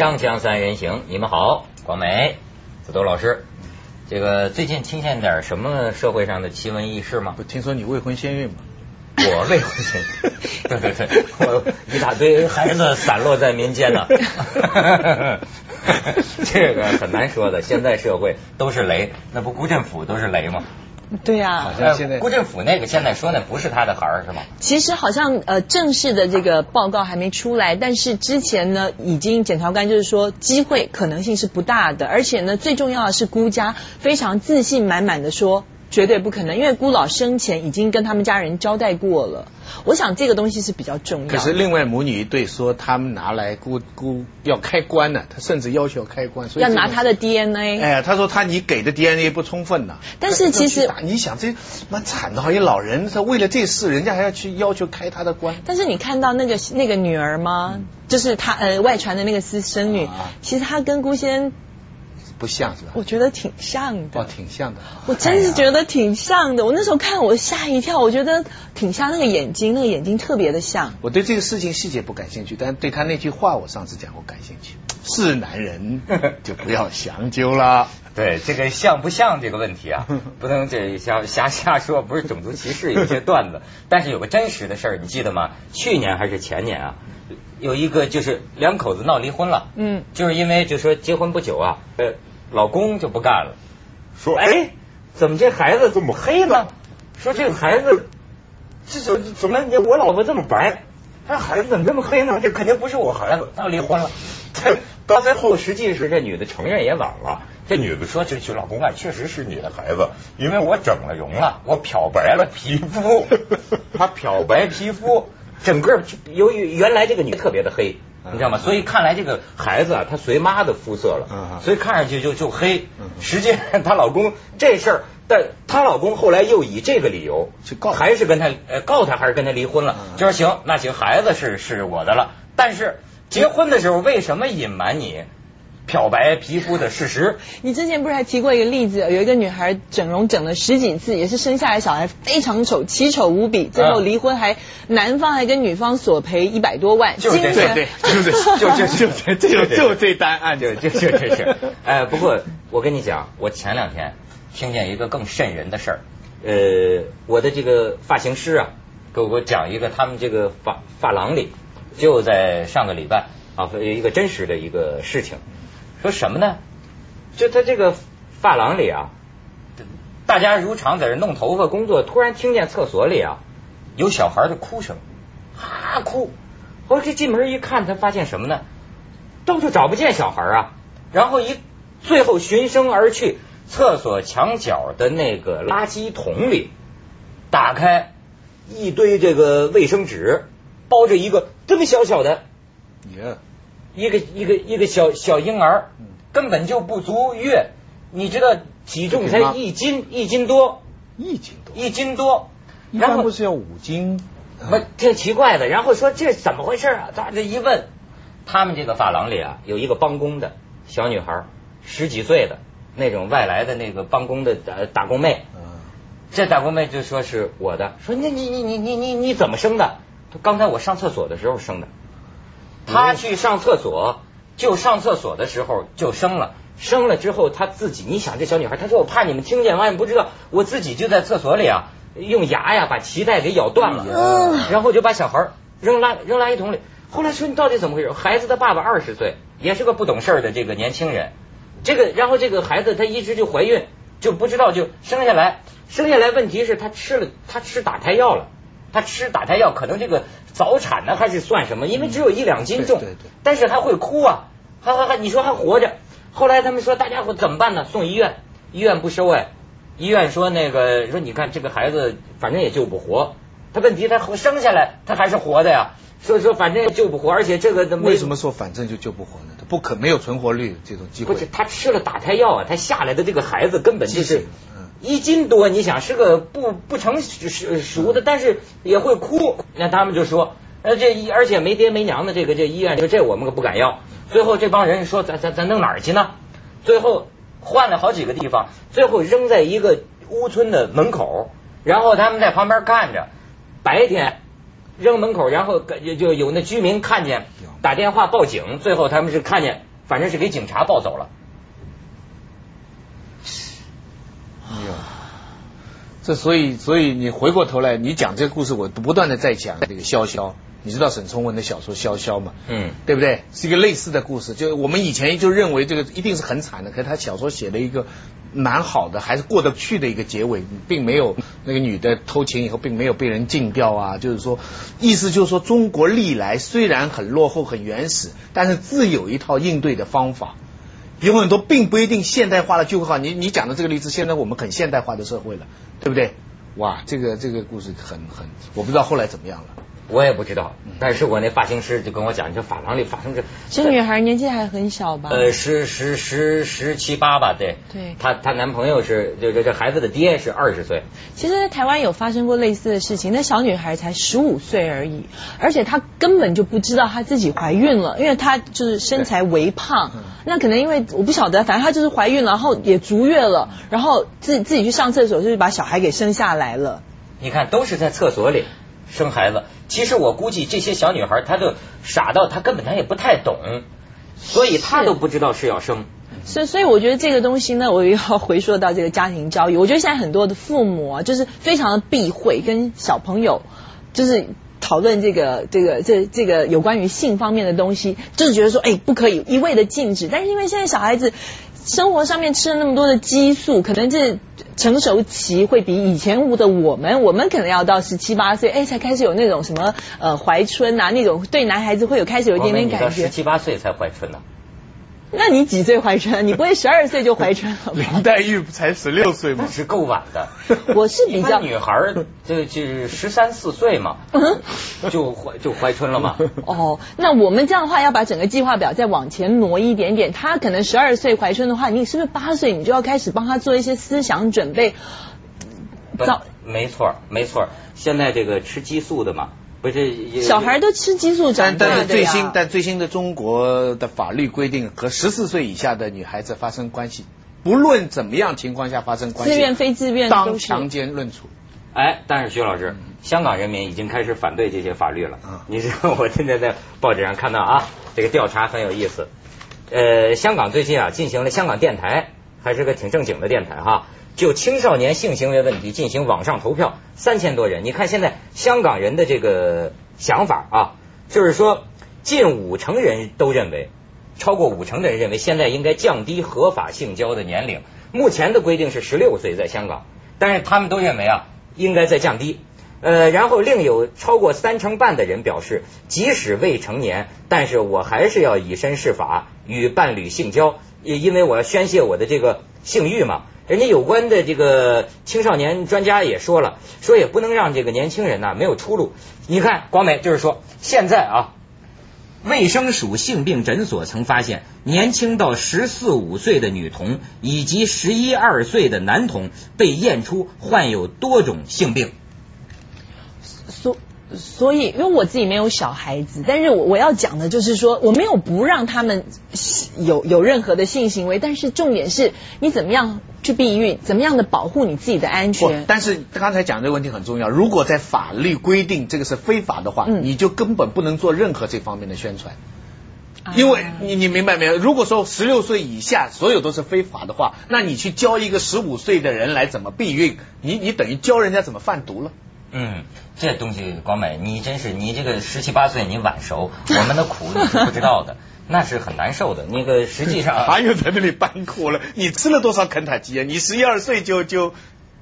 锵锵三人行，你们好，广美、子兜老师。这个最近听见点什么社会上的奇闻异事吗？不听说你未婚先孕吗？我未婚先孕，对对对，我一大堆孩子散落在民间呢。这个很难说的，现在社会都是雷，那不辜振府都是雷吗？对呀、好像现在辜振甫那个现在说那不是他的孩儿是吗？其实好像呃正式的这个报告还没出来，但是之前呢已经检察官就是说机会可能性是不大的，而且呢最重要的是辜家非常自信满满的说绝对不可能，因为孤老生前已经跟他们家人交代过了。我想这个东西是比较重要的。可是另外母女一对说他们拿来孤孤要开棺呢，他甚至要求要开棺，所以要拿他的 DNA，、哎，他说他你给的 DNA 不充分呐。但是其实你想这蛮惨的，好像老人他为了这事，人家还要去要求开他的棺。但是你看到那个那个女儿吗？就是他呃外传的那个私生女，啊其实她跟孤先，不像是吧？我觉得挺像的。哦，挺像的。我真是觉得挺像的，我那时候看我吓一跳，我觉得挺像那个眼睛，那个眼睛特别的像。我对这个事情细节不感兴趣，但对他那句话我上次讲我感兴趣。是男人 就不要详究了。对这个像不像这个问题啊，不能这瞎瞎瞎说，不是种族歧视，有些段子。但是有个真实的事儿，你记得吗？去年还是前年啊，有一个就是两口子闹离婚了，嗯，就是因为就说结婚不久啊，呃，老公就不干了，说哎，怎么这孩子这么黑呢？说这个孩子这怎怎么我老婆这么白，这孩子怎么这么黑呢？这肯定不是我孩子，那离婚了。到最后，实际是这女的承认也晚了。这女的说：“这这老公啊，确实是你的孩子，因为我整了容了，我漂白了皮肤，她漂白皮肤，整个由于原来这个女的特别的黑，你知道吗？所以看来这个孩子啊，他随妈的肤色了，嗯。所以看上去就就黑。嗯。实际上她老公这事儿，但她老公后来又以这个理由去告还是跟她呃告她，还是跟她离婚了。嗯。就说行，那行，孩子是是我的了，但是结婚的时候为什么隐瞒你漂白皮肤的事实？你之前不是还提过一个例子，有一个女孩整容整了十几次，也是生下来小孩非常丑，奇丑无比，最后离婚还男方还跟女方索赔一百多万，就是这对对，就是 就就就就就就这单案就子，就就这是。哎，不过我跟你讲，我前两天听见一个更瘆人的事儿。呃，我的这个发型师啊，给我讲一个他们这个发发廊里，就在上个礼拜啊，有一个真实的一个事情。说什么呢？就他这个发廊里啊，大家如常在这弄头发工作，突然听见厕所里啊有小孩的哭声，啊哭。我这进门一看，他发现什么呢？到处找不见小孩啊，然后一最后循声而去，厕所墙角的那个垃圾桶里，打开一堆这个卫生纸，包着一个这么小小的耶，一个一个一个小小婴儿嗯，根本就不足月，你知道体重才一斤一斤多，一斤多，一斤多，一然后般不是要五斤？不，挺奇怪的。然后说这怎么回事啊？他这一问，他们这个发廊里啊，有一个帮工的小女孩，十几岁的那种外来的那个帮工的打打工妹。嗯，这打工妹就说是我的，说那你你你你你你怎么生的？她刚才我上厕所的时候生的。她去上厕所，就上厕所的时候就生了。生了之后，她自己，你想这小女孩，她说我怕你们听见，万一不知道，我自己就在厕所里啊，用牙呀把脐带给咬断了，哎然后就把小孩扔垃扔垃圾桶里。后来说你到底怎么回事？孩子的爸爸二十岁，也是个不懂事儿的这个年轻人。这个，然后这个孩子他一直就怀孕，就不知道就生下来，生下来问题是他吃了他吃打胎药了，他吃打胎药可能这个早产呢还是算什么？因为只有一两斤重，对对对但是还会哭啊，还还还你说还活着。后来他们说大家伙怎么办呢？送医院，医院不收哎，医院说那个说你看这个孩子反正也救不活，他问题他生下来他还是活的呀，所以说反正也救不活，而且这个没为什么说反正就救不活呢？他不可没有存活率这种机会。不是他吃了打胎药啊，他下来的这个孩子根本就是一斤多，你想是个不不成熟熟的，但是也会哭。那他们就说，呃，这而且没爹没娘的这个这医院，说这我们可不敢要。最后这帮人说，咱咱咱弄哪儿去呢？最后换了好几个地方，最后扔在一个屋村的门口，然后他们在旁边看着，白天扔门口，然后就有那居民看见打电话报警，最后他们是看见反正是给警察抱走了。哎呦，这所以所以你回过头来，你讲这个故事，我不断的在讲这个潇潇。你知道沈从文的小说《潇潇》吗？嗯，对不对？是一个类似的故事。就我们以前就认为这个一定是很惨的，可是他小说写了一个蛮好的，还是过得去的一个结尾，并没有那个女的偷情以后，并没有被人禁掉啊。就是说，意思就是说，中国历来虽然很落后、很原始，但是自有一套应对的方法。有很多并不一定现代化的就会好。你你讲的这个例子，现在我们很现代化的社会了，对不对？哇，这个这个故事很很，我不知道后来怎么样了。我也不知道，但是我那发型师就跟我讲，这发廊里发生这这女孩年纪还很小吧？呃，十十十十七八吧，对。对。她她男朋友是就这这孩子的爹是二十岁。其实台湾有发生过类似的事情，那小女孩才十五岁而已，而且她根本就不知道她自己怀孕了，因为她就是身材微胖，那可能因为我不晓得，反正她就是怀孕了，然后也足月了，然后自自己去上厕所，就是把小孩给生下来了。你看，都是在厕所里。生孩子，其实我估计这些小女孩，她都傻到她根本她也不太懂，所以她都不知道是要生。所以，所以我觉得这个东西呢，我又要回说到这个家庭教育。我觉得现在很多的父母啊，就是非常的避讳跟小朋友就是讨论这个这个这这个有关于性方面的东西，就是觉得说，哎，不可以一味的禁止。但是因为现在小孩子生活上面吃了那么多的激素，可能这。成熟期会比以前的我们，我们可能要到十七八岁，哎，才开始有那种什么呃怀春啊，那种对男孩子会有开始有一点点感觉。十七八岁才怀春呢。那你几岁怀春？你不会十二岁就怀春了？林黛玉不才十六岁吗？是够晚的。我是比较女孩，这就十三四岁嘛，就怀就怀春了嘛。哦，那我们这样的话要把整个计划表再往前挪一点点。她可能十二岁怀春的话，你是不是八岁你就要开始帮她做一些思想准备？早，没错没错。现在这个吃激素的嘛。不是小孩都吃激素长大的但最新但最新的中国的法律规定，和十四岁以下的女孩子发生关系，不论怎么样情况下发生关系，自愿非自愿当强奸论处。哎，但是徐老师，香港人民已经开始反对这些法律了。你知道我今天在报纸上看到啊，这个调查很有意思。呃，香港最近啊进行了香港电台，还是个挺正经的电台哈。就青少年性行为问题进行网上投票，三千多人。你看现在香港人的这个想法啊，就是说近五成人都认为，超过五成的人认为现在应该降低合法性交的年龄。目前的规定是十六岁在香港，但是他们都认为啊，应该再降低。呃，然后另有超过三成半的人表示，即使未成年，但是我还是要以身试法与伴侣性交，因为我要宣泄我的这个性欲嘛。人家有关的这个青少年专家也说了，说也不能让这个年轻人呐没有出路。你看，广美就是说，现在啊，卫生署性病诊所曾发现，年轻到十四五岁的女童以及十一二岁的男童被验出患有多种性病。所所以，因为我自己没有小孩子，但是我我要讲的就是说，我没有不让他们有有任何的性行为，但是重点是你怎么样去避孕，怎么样的保护你自己的安全。但是刚才讲这个问题很重要，如果在法律规定这个是非法的话，你就根本不能做任何这方面的宣传，因为你你明白没有？如果说十六岁以下所有都是非法的话，那你去教一个十五岁的人来怎么避孕，你你等于教人家怎么贩毒了。嗯，这东西广美，你真是你这个十七八岁你晚熟，我们的苦你是不知道的，那是很难受的。那个实际上 还有在那里扮苦了，你吃了多少肯塔基啊？你十一二岁就就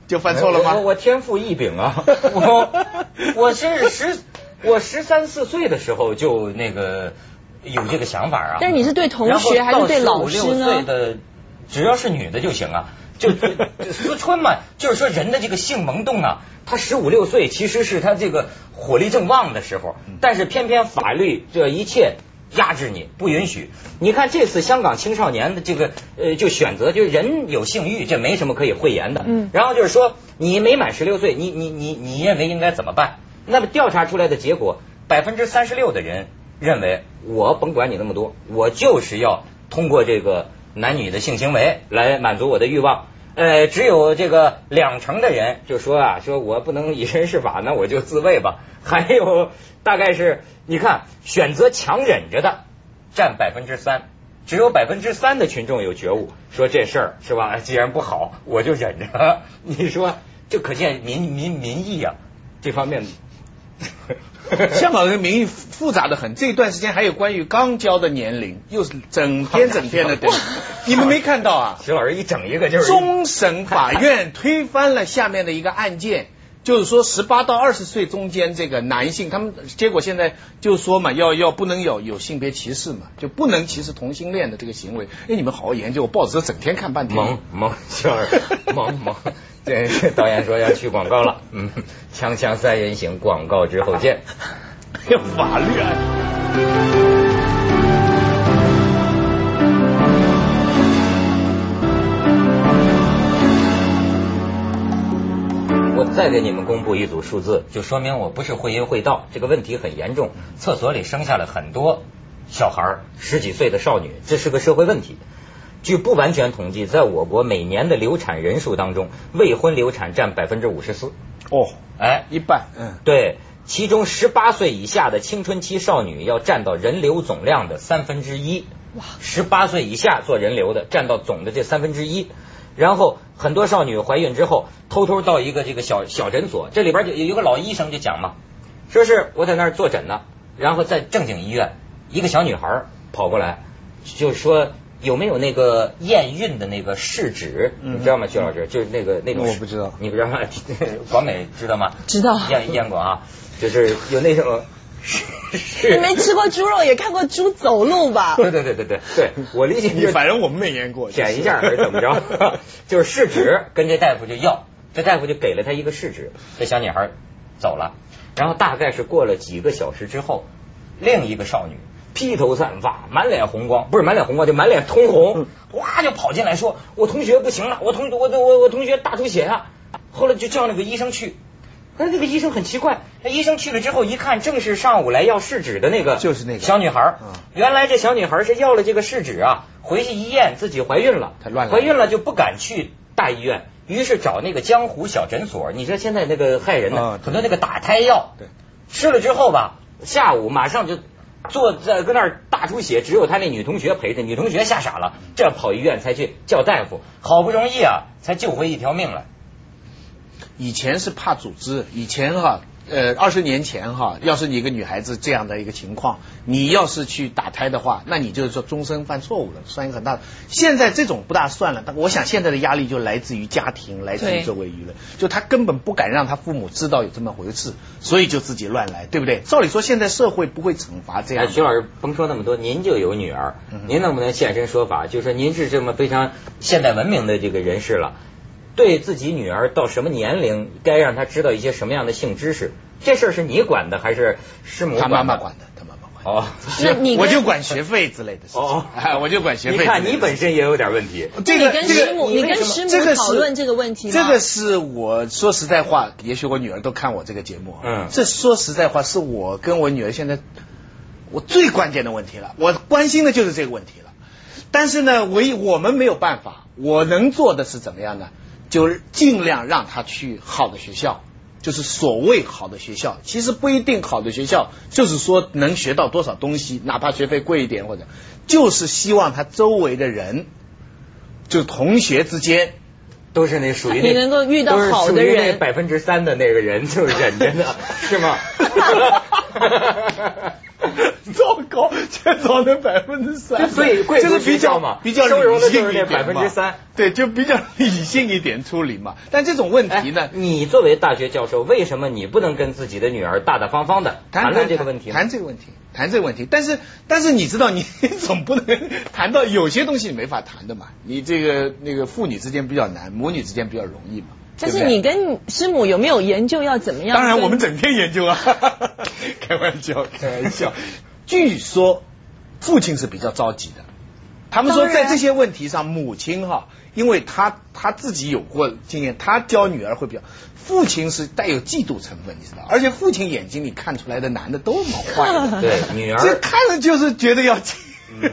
就犯错了吗？我我天赋异禀啊！我 我是十我十三四岁的时候就那个有这个想法啊。但是你是对同学还是对老师呢？只要是女的就行啊。就思春嘛，就是说人的这个性萌动啊，他十五六岁其实是他这个火力正旺的时候，但是偏偏法律这一切压制你，不允许。你看这次香港青少年的这个呃，就选择就是人有性欲，这没什么可以讳言的。嗯。然后就是说你没满十六岁，你你你你认为应该怎么办？那么调查出来的结果，百分之三十六的人认为我甭管你那么多，我就是要通过这个。男女的性行为来满足我的欲望，呃，只有这个两成的人就说啊，说我不能以身试法，那我就自卫吧。还有大概是，你看选择强忍着的占百分之三，只有百分之三的群众有觉悟，说这事儿是吧？既然不好，我就忍着。你说，就可见民民民意啊，这方面。香港人民意复杂的很，这段时间还有关于刚交的年龄，又是整天整天的 等。你们没看到啊？徐老师一整一个就是。终审法院推翻了下面的一个案件，就是说十八到二十岁中间这个男性，他们结果现在就说嘛，要要不能有有性别歧视嘛，就不能歧视同性恋的这个行为。哎，你们好好研究，我报纸整天看半天。萌萌，徐老师萌萌。对，导演说要去广告了，嗯，锵锵三人行，广告之后见。要法律啊！我再给你们公布一组数字，就说明我不是会阴会道，这个问题很严重。厕所里生下了很多小孩，十几岁的少女，这是个社会问题。据不完全统计，在我国每年的流产人数当中，未婚流产占百分之五十四。哦，哎，一半。嗯，对，其中十八岁以下的青春期少女要占到人流总量的三分之一。哇，十八岁以下做人流的占到总的这三分之一。然后很多少女怀孕之后，偷偷到一个这个小小诊所，这里边就有一个老医生就讲嘛，说是我在那儿坐诊呢，然后在正经医院，一个小女孩跑过来，就说。有没有那个验孕的那个试纸？你知道吗，徐老师？就是那个那种。我不知道。你不知道吗？广美知道吗？知道。验验过啊，就是有那种。你没吃过猪肉，也看过猪走路吧？对对对对对对，我理解。你反正我们没验过。舔一下还是怎么着？就是试纸，跟这大夫就要，这大夫就给了他一个试纸，这小女孩走了。然后大概是过了几个小时之后，另一个少女。披头散发，满脸红光，不是满脸红光，就满脸通红，哇就跑进来说：“我同学不行了，我同我我我同学大出血啊！”后来就叫那个医生去，那那个医生很奇怪，那医生去了之后一看，正是上午来要试纸的那个，就是那个小女孩。原来这小女孩是要了这个试纸啊，回去一验自己怀孕了，乱怀孕了就不敢去大医院，于是找那个江湖小诊所。你说现在那个害人的很多那个打胎药，吃了之后吧，下午马上就。坐在搁那儿大出血，只有他那女同学陪着，女同学吓傻了，这跑医院才去叫大夫，好不容易啊，才救回一条命来。以前是怕组织，以前哈。呃，二十年前哈，要是你一个女孩子这样的一个情况，你要是去打胎的话，那你就是说终身犯错误了，算一个很大的。现在这种不大算了，但我想现在的压力就来自于家庭，来自于周围舆论，就他根本不敢让他父母知道有这么回事，所以就自己乱来，对不对？照理说现在社会不会惩罚这样。徐老师，甭说那么多，您就有女儿，您能不能现身说法？就说您是这么非常现代文明的这个人士了。对自己女儿到什么年龄该让她知道一些什么样的性知识？这事儿是你管的还是师母？他妈妈管的，他妈妈管。哦，那你我就管学费之类的事情。哦，我就管学费。你看你本身也有点问题。这个跟师母，你跟师母讨论这个问题这个是我说实在话，也许我女儿都看我这个节目。嗯。这说实在话，是我跟我女儿现在我最关键的问题了。我关心的就是这个问题了。但是呢，唯我们没有办法，我能做的是怎么样呢？就是尽量让他去好的学校，就是所谓好的学校，其实不一定好的学校，就是说能学到多少东西，哪怕学费贵一点或者，就是希望他周围的人，就同学之间，都是那属于你能够遇到好的人，百分之三的那个人就忍着呢，是吗？糟糕，全装的百分之三，所以贵就是比较嘛，比较理性一点，百分之三，对，就比较理性一点处理嘛。但这种问题呢，你作为大学教授，为什么你不能跟自己的女儿大大方方的谈论这个问题？谈这个问题，谈这个问题。但是，但是你知道，你总不能谈到有些东西你没法谈的嘛。你这个那个父女之间比较难，母女之间比较容易嘛。但是你跟师母有没有研究要怎么样？当然，我们整天研究啊，开玩笑，开玩笑。据说父亲是比较着急的，他们说在这些问题上，母亲哈，因为他他自己有过经验，他教女儿会比较。父亲是带有嫉妒成分，你知道，而且父亲眼睛里看出来的男的都蛮坏的，对女儿，这看着就是觉得要。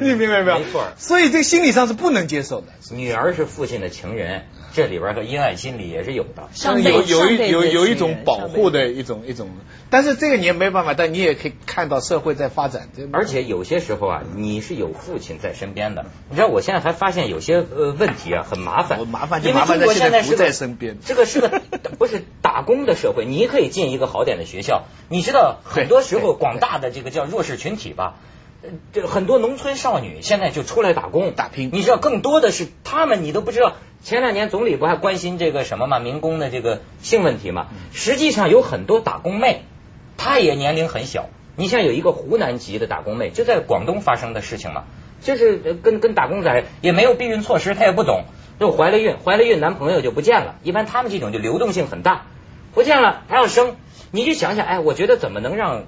你明白没有？没错所以这心理上是不能接受的。女儿是父亲的情人，这里边的阴暗心理也是有的。上有有一有有一种保护的一种一种，但是这个你也没办法，但你也可以看到社会在发展。而且有些时候啊，你是有父亲在身边的。你知道，我现在还发现有些呃问题啊很麻烦，我麻烦就麻烦在现在不在身边这个是个不是打工的社会，你可以进一个好点的学校。你知道，很多时候广大的这个叫弱势群体吧。呃这很多农村少女现在就出来打工打拼你知道更多的是他们，你都不知道。前两年总理不还关心这个什么嘛民工的这个性问题嘛？实际上有很多打工妹，她也年龄很小。你像有一个湖南籍的打工妹，就在广东发生的事情嘛，就是呃跟跟打工仔也没有避孕措施，她也不懂，就怀了孕，怀了孕男朋友就不见了。一般他们这种就流动性很大，不见了还要生，你就想想，哎，我觉得怎么能让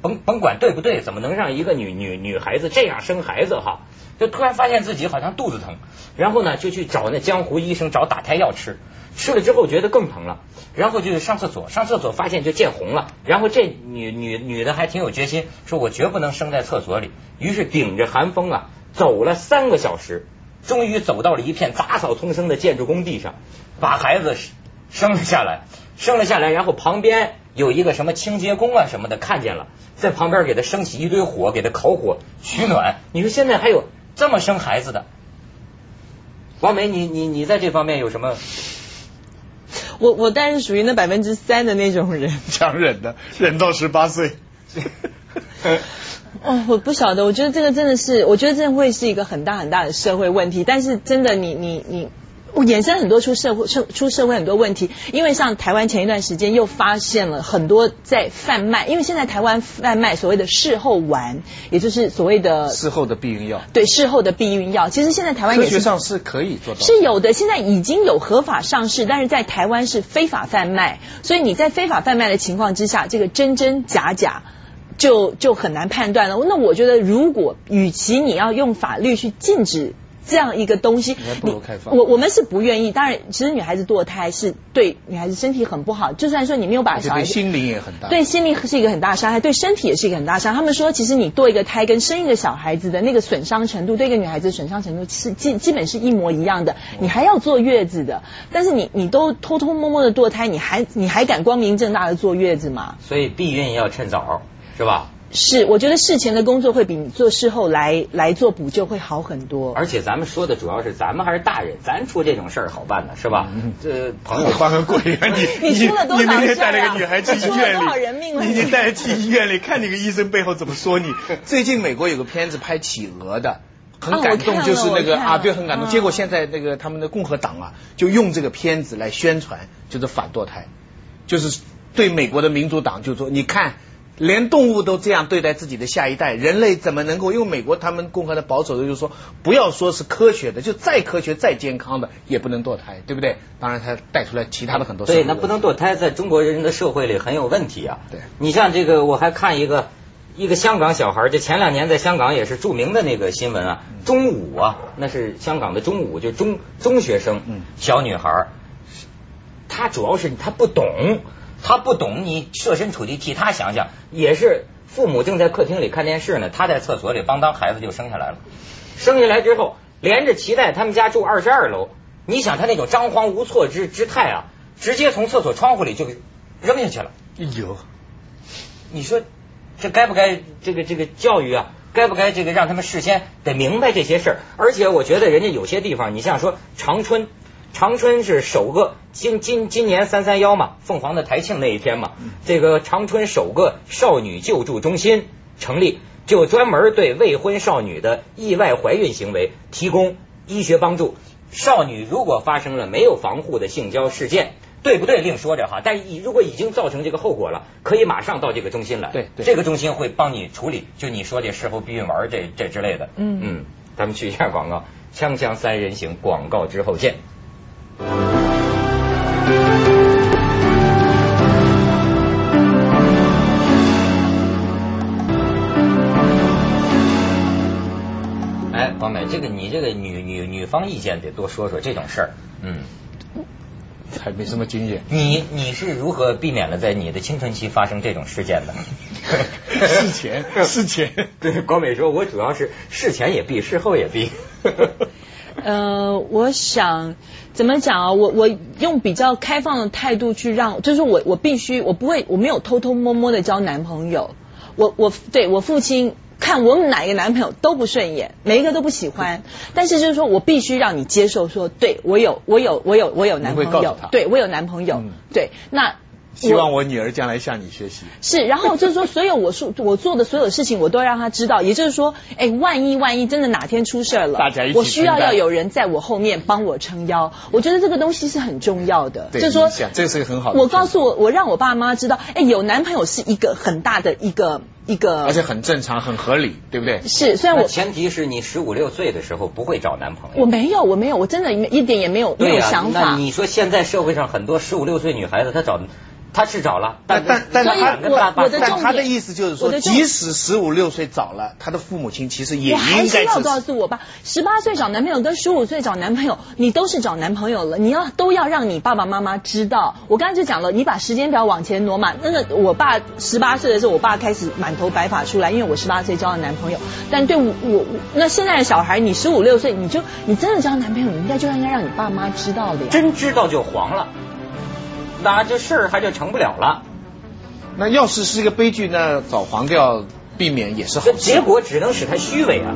甭甭管对不对，怎么能让一个女女女孩子这样生孩子哈？就突然发现自己好像肚子疼，然后呢就去找那江湖医生找打胎药吃，吃了之后觉得更疼了，然后就去上厕所，上厕所发现就见红了，然后这女女女的还挺有决心，说我绝不能生在厕所里，于是顶着寒风啊走了三个小时，终于走到了一片杂草丛生的建筑工地上，把孩子生了下来，生了下来，然后旁边有一个什么清洁工啊什么的看见了，在旁边给他升起一堆火，给他烤火取暖。你说现在还有这么生孩子的？王梅，你你你在这方面有什么？我我但是属于那百分之三的那种人。强忍的，忍到十八岁。哦，我不晓得，我觉得这个真的是，我觉得这会是一个很大很大的社会问题。但是真的你，你你我衍生很多出社会出出社会很多问题，因为像台湾前一段时间又发现了很多在贩卖，因为现在台湾贩卖所谓的事后丸，也就是所谓的事后的避孕药，对事后的避孕药，其实现在台湾科学上是可以做到。是有的，现在已经有合法上市，但是在台湾是非法贩卖，所以你在非法贩卖的情况之下，这个真真假假。就就很难判断了。那我觉得，如果与其你要用法律去禁止这样一个东西，不如你开放我我们是不愿意。当然，其实女孩子堕胎是对女孩子身体很不好。就算说你没有把小孩对心灵也很大。对心灵是一个很大的伤害，对身体也是一个很大伤害。他们说，其实你堕一个胎跟生一个小孩子的那个损伤程度，对一个女孩子的损伤程度是基基本是一模一样的。你还要坐月子的，但是你你都偷偷摸摸的堕胎，你还你还敢光明正大的坐月子吗？所以避孕要趁早，是吧？是，我觉得事前的工作会比你做事后来来做补救会好很多。而且咱们说的主要是咱们还是大人，咱出这种事儿好办呢是吧？这朋友花个鬼啊！你 你出了多少你明天带那个女孩去医院多少人命了里，你你带她去医院里看那个医生背后怎么说你。最近美国有个片子拍企鹅的。很感动，就是那个啊，对，很感动。嗯结果现在那个他们的共和党啊，就用这个片子来宣传，就是反堕胎，就是对美国的民主党就说，你看，连动物都这样对待自己的下一代，人类怎么能够？因为美国他们共和的保守的就是说，不要说是科学的，就再科学再健康的也不能堕胎，对不对？当然，他带出来其他的很多对，那不能堕胎，在中国人的社会里很有问题啊。对你像这个，我还看一个一个香港小孩就，前两年在香港也是著名的那个新闻啊，中五啊，那是香港的中五，就中中学生，嗯小女孩儿，她主要是她不懂，她不懂，你设身处地替他想想，也是父母正在客厅里看电视呢，他在厕所里邦当孩子就生下来了，生下来之后连着脐带，他们家住二十二楼，你想他那种张皇无措之之态啊，直接从厕所窗户里就扔下去了。哎呦，你说这该不该这个这个教育啊？该不该这个让他们事先得明白这些事儿？而且我觉得人家有些地方，你像说长春，长春是首个今今今年三三幺嘛，凤凰的台庆那一天嘛，这个长春首个少女救助中心成立，就专门对未婚少女的意外怀孕行为提供医学帮助。少女如果发生了没有防护的性交事件，对不对另说着哈，但是如果已经造成这个后果了，可以马上到这个中心来。对对这个中心会帮你处理，就你说这事后避孕丸这这之类的。嗯嗯，咱们去一下广告，锵锵三人行，广告之后见。这个你这个女女女方意见得多说说这种事儿。嗯，还没什么经验。你你是如何避免了在你的青春期发生这种事件的？事 前事前。对，光美说，我主要是事前也避，事后也避。呃，我想怎么讲啊？我我用比较开放的态度去让，就是我我必须我不会我没有偷偷摸摸的交男朋友。我我对我父亲看我们哪一个男朋友都不顺眼，每一个都不喜欢。但是就是说我必须让你接受，说对我有我有我有我有男朋友，对我有男朋友，对那。希望我女儿将来向你学习。是，然后就是说，所有我说我做的所有事情，我都让她知道。也就是说，哎，万一万一真的哪天出事了，大家一起我需要要有人在我后面帮我撑腰。我觉得这个东西是很重要的。就是说，这是个很好的。我告诉我，我让我爸妈知道，哎，有男朋友是一个很大的一个一个，而且很正常，很合理，对不对？是，虽然我前提是你十五六岁的时候不会找男朋友。我没有，我没有，我真的一点也没有没有想法。那你说现在社会上很多十五六岁女孩子，她找。他去找了，但但但他我的但他的意思就是说，即使十五六岁找了，他的父母亲其实也应该。我还是要告诉我爸，十八岁找男朋友跟十五岁找男朋友，你都是找男朋友了，你要都要让你爸爸妈妈知道。我刚才就讲了，你把时间表往前挪嘛。那个我爸十八岁的时候，我爸开始满头白发出来，因为我十八岁交了男朋友。但对我我那现在的小孩，你十五六岁，你就你真的交男朋友，你应该就应该让你爸妈知道的呀。真知道就黄了。那这事儿还就成不了了。那要是是一个悲剧，那早黄掉，避免也是好。结果只能使他虚伪啊。